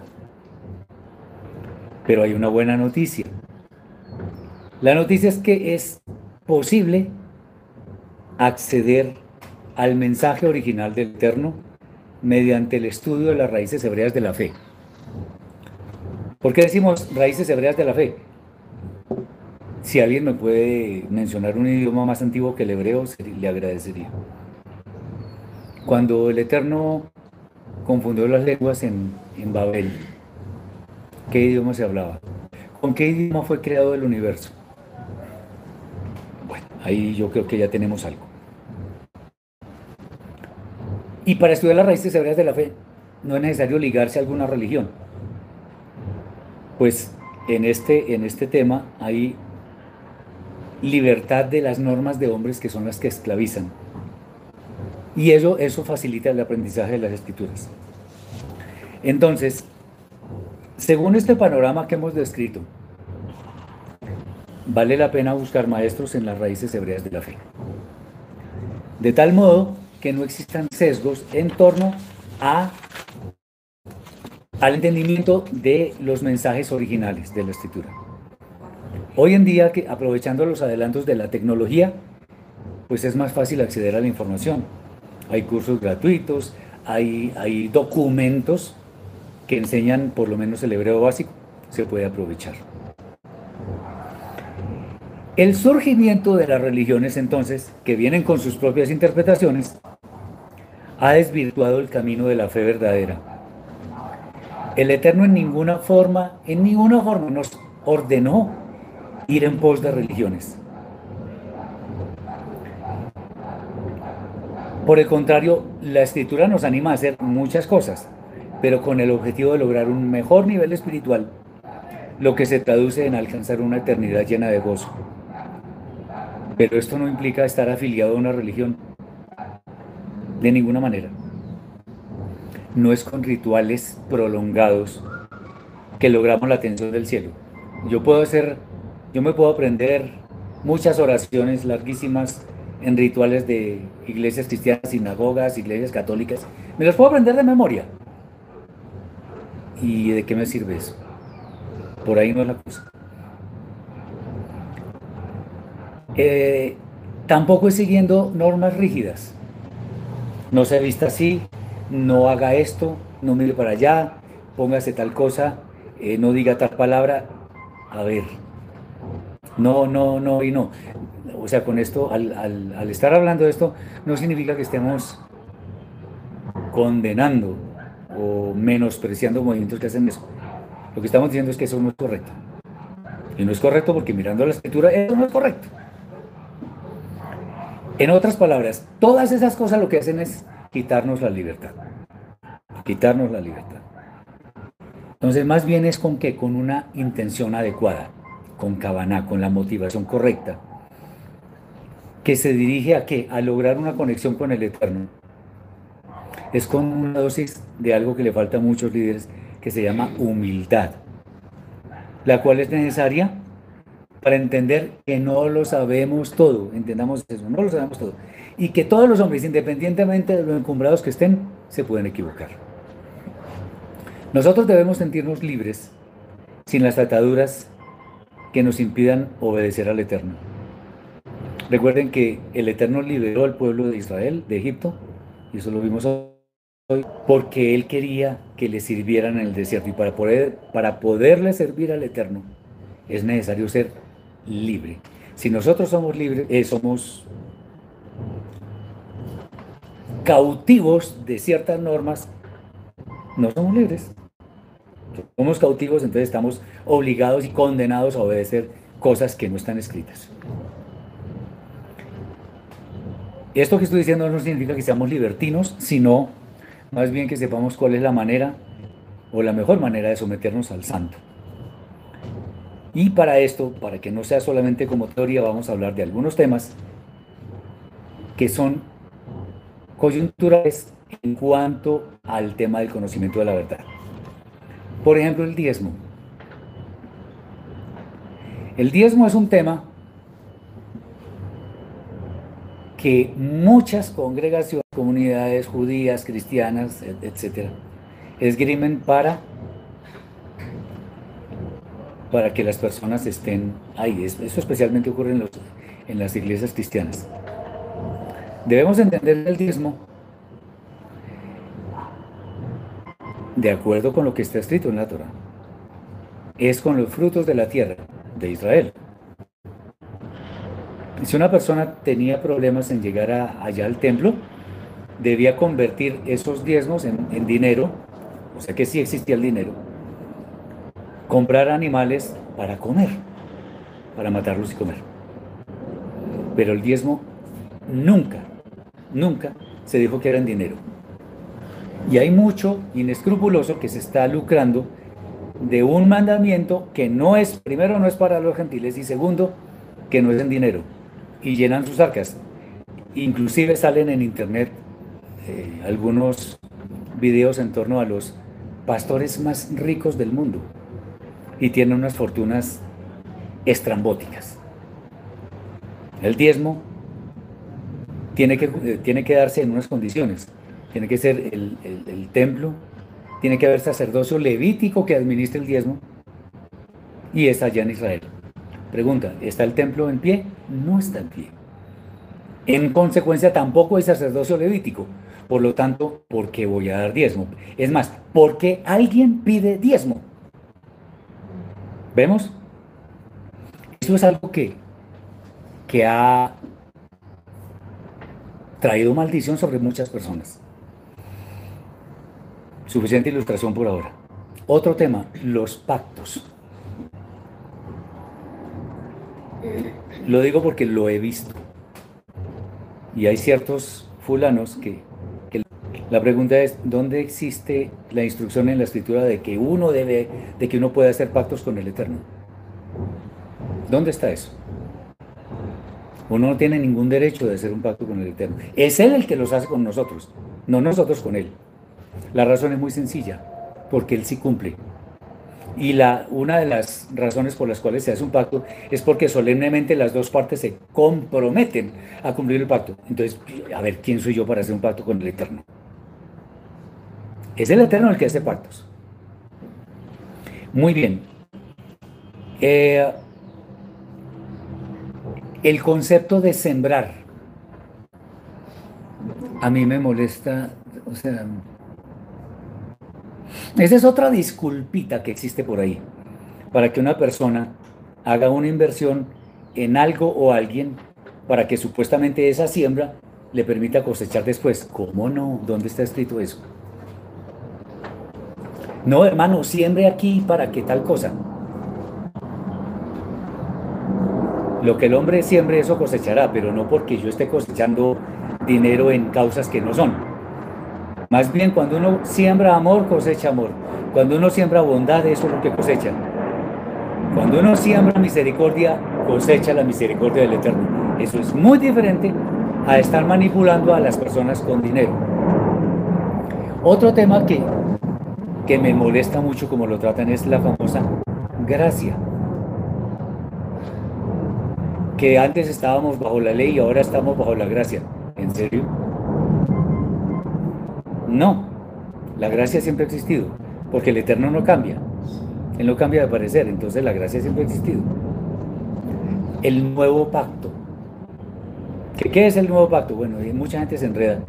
Pero hay una buena noticia. La noticia es que es posible acceder al mensaje original del Eterno mediante el estudio de las raíces hebreas de la fe. ¿Por qué decimos raíces hebreas de la fe? Si alguien me puede mencionar un idioma más antiguo que el hebreo, le agradecería. Cuando el Eterno confundió las lenguas en, en Babel, ¿qué idioma se hablaba? ¿Con qué idioma fue creado el universo? Bueno, ahí yo creo que ya tenemos algo. Y para estudiar las raíces hebreas de la fe, no es necesario ligarse a alguna religión. Pues en este, en este tema hay libertad de las normas de hombres que son las que esclavizan. Y eso, eso facilita el aprendizaje de las escrituras. Entonces, según este panorama que hemos descrito, vale la pena buscar maestros en las raíces hebreas de la fe. De tal modo que no existan sesgos en torno a, al entendimiento de los mensajes originales de la escritura. Hoy en día, que aprovechando los adelantos de la tecnología, pues es más fácil acceder a la información. Hay cursos gratuitos, hay, hay documentos que enseñan por lo menos el hebreo básico, se puede aprovechar. El surgimiento de las religiones entonces, que vienen con sus propias interpretaciones, ha desvirtuado el camino de la fe verdadera. El Eterno en ninguna forma, en ninguna forma nos ordenó ir en pos de religiones. Por el contrario, la escritura nos anima a hacer muchas cosas, pero con el objetivo de lograr un mejor nivel espiritual, lo que se traduce en alcanzar una eternidad llena de gozo. Pero esto no implica estar afiliado a una religión, de ninguna manera. No es con rituales prolongados que logramos la atención del cielo. Yo puedo hacer yo me puedo aprender muchas oraciones larguísimas en rituales de iglesias cristianas, sinagogas, iglesias católicas. Me las puedo aprender de memoria. ¿Y de qué me sirve eso? Por ahí no es la cosa. Eh, tampoco es siguiendo normas rígidas. No se vista así, no haga esto, no mire para allá, póngase tal cosa, eh, no diga tal palabra. A ver, no, no, no y no. O sea, con esto, al, estar hablando de esto, no significa que estemos condenando o menospreciando movimientos que hacen eso. Lo que estamos diciendo es que eso no es correcto. Y no es correcto porque mirando la escritura, eso no es correcto. En otras palabras, todas esas cosas lo que hacen es quitarnos la libertad. Quitarnos la libertad. Entonces, más bien es con que con una intención adecuada con Cabana, con la motivación correcta, que se dirige a qué? A lograr una conexión con el Eterno. Es con una dosis de algo que le falta a muchos líderes, que se llama humildad, la cual es necesaria para entender que no lo sabemos todo, entendamos eso, no lo sabemos todo, y que todos los hombres, independientemente de lo encumbrados que estén, se pueden equivocar. Nosotros debemos sentirnos libres, sin las ataduras que nos impidan obedecer al Eterno. Recuerden que el Eterno liberó al pueblo de Israel de Egipto, y eso lo vimos hoy, porque Él quería que le sirvieran en el desierto. Y para, poder, para poderle servir al Eterno es necesario ser libre. Si nosotros somos libres, eh, somos cautivos de ciertas normas, no somos libres. Somos cautivos, entonces estamos obligados y condenados a obedecer cosas que no están escritas. Esto que estoy diciendo no significa que seamos libertinos, sino más bien que sepamos cuál es la manera o la mejor manera de someternos al santo. Y para esto, para que no sea solamente como teoría, vamos a hablar de algunos temas que son coyunturales en cuanto al tema del conocimiento de la verdad. Por ejemplo, el diezmo. El diezmo es un tema que muchas congregaciones, comunidades judías, cristianas, etcétera, esgrimen para para que las personas estén ahí. Eso especialmente ocurre en, las iglesias cristianas. Debemos entender el diezmo de acuerdo con lo que está escrito en la Torah. Es con los frutos de la tierra de Israel. Si una persona tenía problemas en llegar allá al templo, debía convertir esos diezmos en, en dinero, o sea que sí existía el dinero, comprar animales para comer, para matarlos y comer. Pero el diezmo nunca, nunca se dijo que era en dinero. Y hay mucho inescrupuloso que se está lucrando de un mandamiento que no es, primero no es para los gentiles y segundo, que no es en dinero. Y llenan sus arcas. Inclusive salen en internet eh, algunos videos en torno a los pastores más ricos del mundo y tienen unas fortunas estrambóticas. El diezmo tiene que, eh, tiene que darse en unas condiciones tiene que ser el, templo, tiene que haber sacerdocio levítico que administre el diezmo y es allá en Israel. Pregunta, ¿está el templo en pie? No está en pie. En consecuencia, tampoco hay sacerdocio levítico. Por lo tanto, ¿por qué voy a dar diezmo? Es más, ¿por qué alguien pide diezmo? ¿Vemos? Eso es algo que, que ha traído maldición sobre muchas personas. Suficiente ilustración por ahora. Otro tema, los pactos. Lo digo porque lo he visto. Y hay ciertos fulanos que, la pregunta es, ¿dónde existe la instrucción en la escritura de que uno debe, de que uno puede hacer pactos con el Eterno? ¿Dónde está eso? Uno no tiene ningún derecho de hacer un pacto con el Eterno. Es Él el que los hace con nosotros, no nosotros con Él. La razón es muy sencilla, porque Él sí cumple. Y la, una de las razones por las cuales se hace un pacto es porque solemnemente las dos partes se comprometen a cumplir el pacto. Entonces, a ver, ¿quién soy yo para hacer un pacto con el Eterno? Es el Eterno el que hace pactos. Muy bien. Eh, el concepto de sembrar a mí me molesta, o sea, esa es otra disculpita que existe por ahí, para que una persona haga una inversión en algo o alguien para que supuestamente esa siembra le permita cosechar después. ¿Cómo no? ¿Dónde está escrito eso? No, hermano, siembre aquí para que tal cosa. Lo que el hombre siembre, eso cosechará, pero no porque yo esté cosechando dinero en causas que no son. Más bien cuando uno siembra amor, cosecha amor. Cuando uno siembra bondad, eso es lo que cosecha. Cuando uno siembra misericordia, cosecha la misericordia del Eterno. Eso es muy diferente a estar manipulando a las personas con dinero. Otro tema que, que me molesta mucho como lo tratan es la famosa gracia. Que antes estábamos bajo la ley y ahora estamos bajo la gracia. ¿En serio? No, la gracia siempre ha existido, porque el Eterno no cambia. Él no cambia de parecer, entonces la gracia siempre ha existido. El nuevo pacto. ¿Qué, es el nuevo pacto? Bueno, mucha gente se enreda.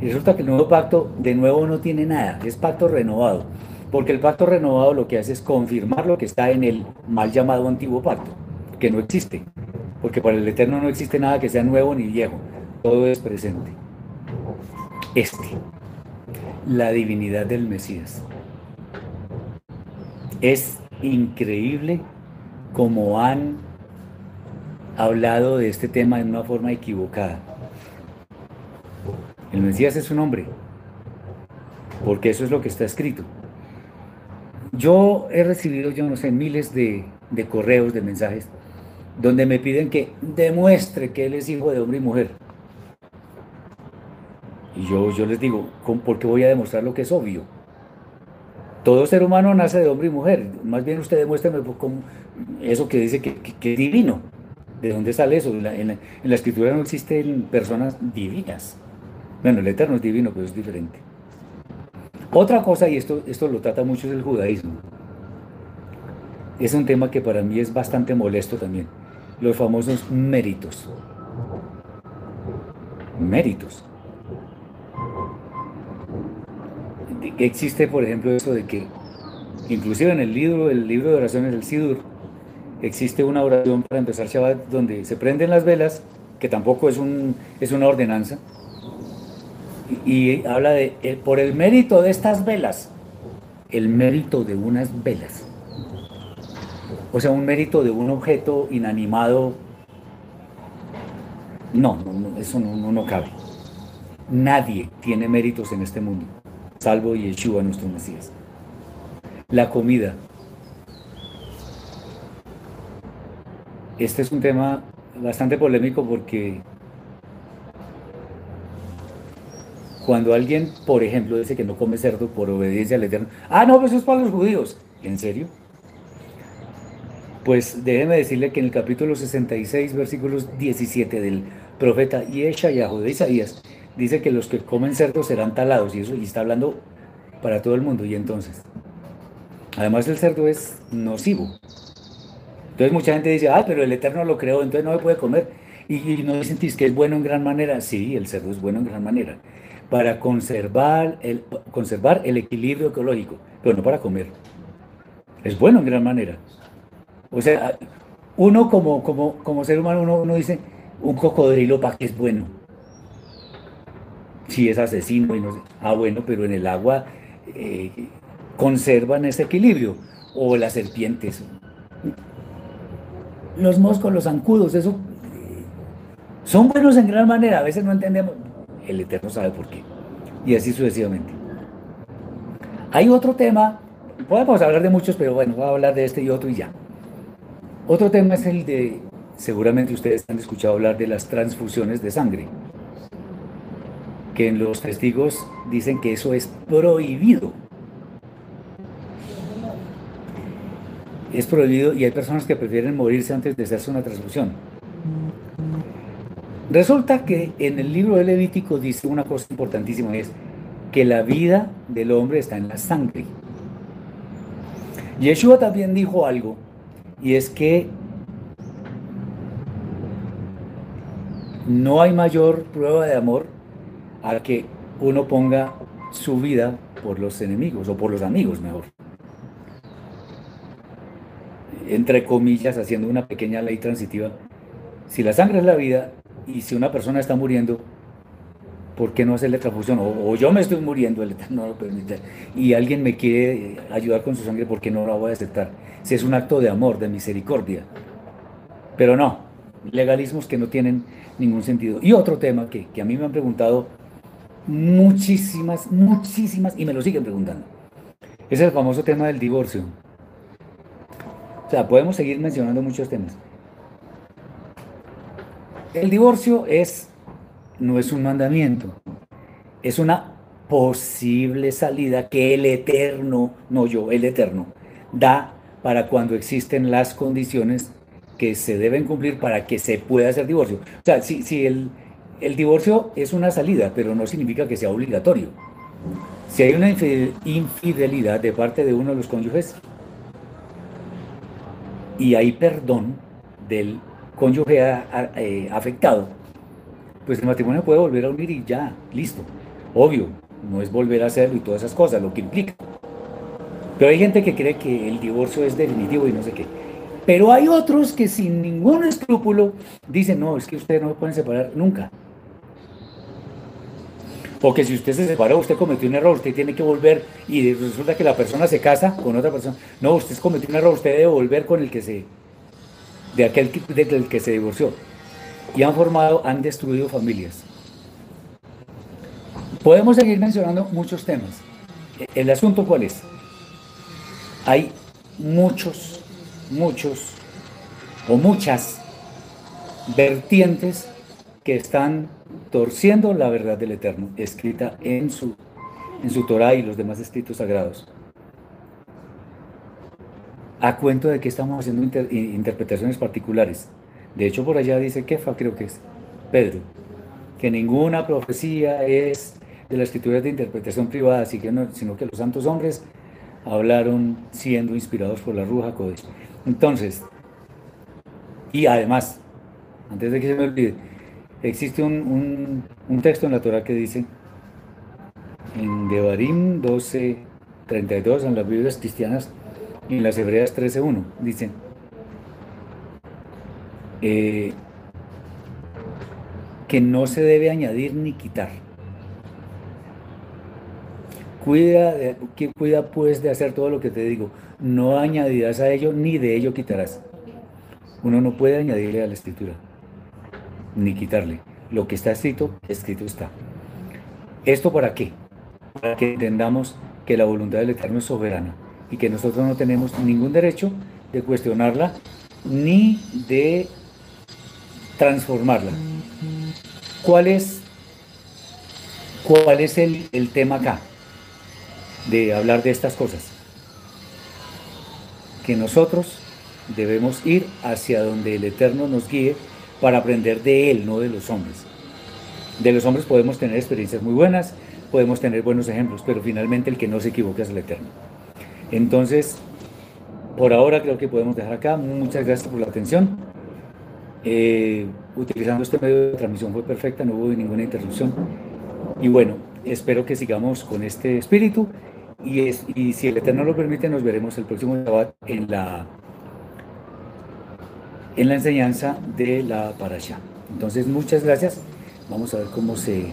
Y resulta que el nuevo pacto de nuevo no tiene nada, es pacto renovado. Porque el pacto renovado lo que hace es confirmar lo que está en el mal llamado antiguo pacto, que no existe. Porque para el Eterno no existe nada que sea nuevo ni viejo, todo es presente. Este la divinidad del Mesías. Es increíble como han hablado de este tema de una forma equivocada. El Mesías es un hombre, porque eso es lo que está escrito. Yo he recibido, yo no sé, miles de, de correos, de mensajes, donde me piden que demuestre que él es hijo de hombre y mujer. Y yo, yo les digo, ¿por qué voy a demostrar lo que es obvio? Todo ser humano nace de hombre y mujer. Más bien usted demuéstrame cómo, eso que dice que, es divino. ¿De dónde sale eso? En la, escritura no existen personas divinas. Bueno, el eterno es divino, pero es diferente. Otra cosa, y esto, esto lo trata mucho, es el judaísmo. Es un tema que para mí es bastante molesto también. Los famosos méritos. Méritos. existe, por ejemplo, eso de que, inclusive en el libro, el libro de oraciones del Sidur, existe una oración para empezar Shabbat donde se prenden las velas, que tampoco es, un, es una ordenanza, y, habla de, por el mérito de estas velas, el mérito de unas velas. O sea, un mérito de un objeto inanimado. No, eso no, no cabe. Nadie tiene méritos en este mundo salvo Yeshua nuestro Mesías. La comida. Este es un tema bastante polémico porque cuando alguien, por ejemplo, dice que no come cerdo por obediencia al Eterno, ah, no, pues eso es para los judíos. ¿En serio? Pues déjeme decirle que en el capítulo 66, versículos 17 del profeta Yeshayahu de Isaías, dice que los que comen cerdo serán talados y eso y está hablando para todo el mundo. Y entonces además el cerdo es nocivo. Entonces mucha gente dice ah pero el eterno lo creó entonces no se puede comer y, no sentís que es bueno en gran manera sí el cerdo es bueno en gran manera para conservar el conservar el equilibrio ecológico pero no para comer es bueno en gran manera o sea uno como como como ser humano uno, uno dice un cocodrilo para que es bueno si es asesino y no sé. Ah, bueno, pero en el agua eh, conservan ese equilibrio. O las serpientes. Los moscos, los zancudos, eso eh, son buenos en gran manera. A veces no entendemos. El Eterno sabe por qué. Y así sucesivamente. Hay otro tema, podemos hablar de muchos, pero bueno, voy a hablar de este y otro y ya. Otro tema es el de, seguramente ustedes han escuchado hablar de las transfusiones de sangre que en los testigos dicen que eso es prohibido. Es prohibido y hay personas que prefieren morirse antes de hacerse una transfusión. Resulta que en el libro de Levítico dice una cosa importantísima, es que la vida del hombre está en la sangre. Yeshua también dijo algo, y es que no hay mayor prueba de amor a que uno ponga su vida por los enemigos o por los amigos mejor. Entre comillas, haciendo una pequeña ley transitiva. Si la sangre es la vida y si una persona está muriendo, ¿por qué no hacerle transfusión? O, yo me estoy muriendo, el no lo permite, y alguien me quiere ayudar con su sangre, ¿por qué no la voy a aceptar? Si es un acto de amor, de misericordia. Pero no, legalismos que no tienen ningún sentido. Y otro tema que, que a mí me han preguntado muchísimas, muchísimas, y me lo siguen preguntando. Es el famoso tema del divorcio. O sea, podemos seguir mencionando muchos temas. El divorcio es, no es un mandamiento, es una posible salida que el Eterno, no yo, el Eterno, da para cuando existen las condiciones que se deben cumplir para que se pueda hacer divorcio. O sea, si, si el, el divorcio es una salida, pero no significa que sea obligatorio. Si hay una infidelidad de parte de uno de los cónyuges y hay perdón del cónyuge eh, afectado, pues el matrimonio puede volver a unir y ya, listo. Obvio, no es volver a hacerlo y todas esas cosas, lo que implica. Pero hay gente que cree que el divorcio es definitivo y no sé qué. Pero hay otros que sin ningún escrúpulo dicen, no, es que ustedes no se pueden separar nunca. O que si usted se separó, usted cometió un error, usted tiene que volver y resulta que la persona se casa con otra persona. No, usted cometió un error, usted debe volver con el que se, de aquel del que se divorció. Y han formado, han destruido familias. Podemos seguir mencionando muchos temas. ¿El asunto cuál es? Hay muchos, muchos o muchas vertientes que están torciendo la verdad del Eterno, escrita en su, en su Torah y los demás escritos sagrados. A cuento de que estamos haciendo interpretaciones particulares. De hecho, por allá dice Kefa, creo que es Pedro, que ninguna profecía es de la escritura de interpretación privada, que sino que los santos hombres hablaron siendo inspirados por la Ruja Kodesh. Entonces, y además, antes de que se me olvide, existe un, texto en la Torah que dice, en Devarim 12.32, en las Biblias cristianas en las Hebreas 13.1, dice, eh, que no se debe añadir ni quitar Cuida, cuida pues de hacer todo lo que te digo. No añadirás a ello ni de ello quitarás. Uno no puede añadirle a la escritura, ni quitarle. Lo que está escrito, escrito está. ¿Esto para qué? Para que entendamos que la voluntad del Eterno es soberana y que nosotros no tenemos ningún derecho de cuestionarla ni de transformarla. ¿Cuál es, cuál es el, el tema acá? de hablar de estas cosas. Que nosotros debemos ir hacia donde el Eterno nos guíe para aprender de Él, no de los hombres. De los hombres podemos tener experiencias muy buenas, podemos tener buenos ejemplos, pero finalmente el que no se equivoca es el Eterno. Entonces, por ahora creo que podemos dejar acá. Muchas gracias por la atención. Eh, utilizando este medio de transmisión fue perfecta, no hubo ninguna interrupción. Y bueno, espero que sigamos con este espíritu y, si el Eterno lo permite, nos veremos el próximo sábado en la, en la enseñanza de la parasha. Entonces, muchas gracias. Vamos a ver cómo se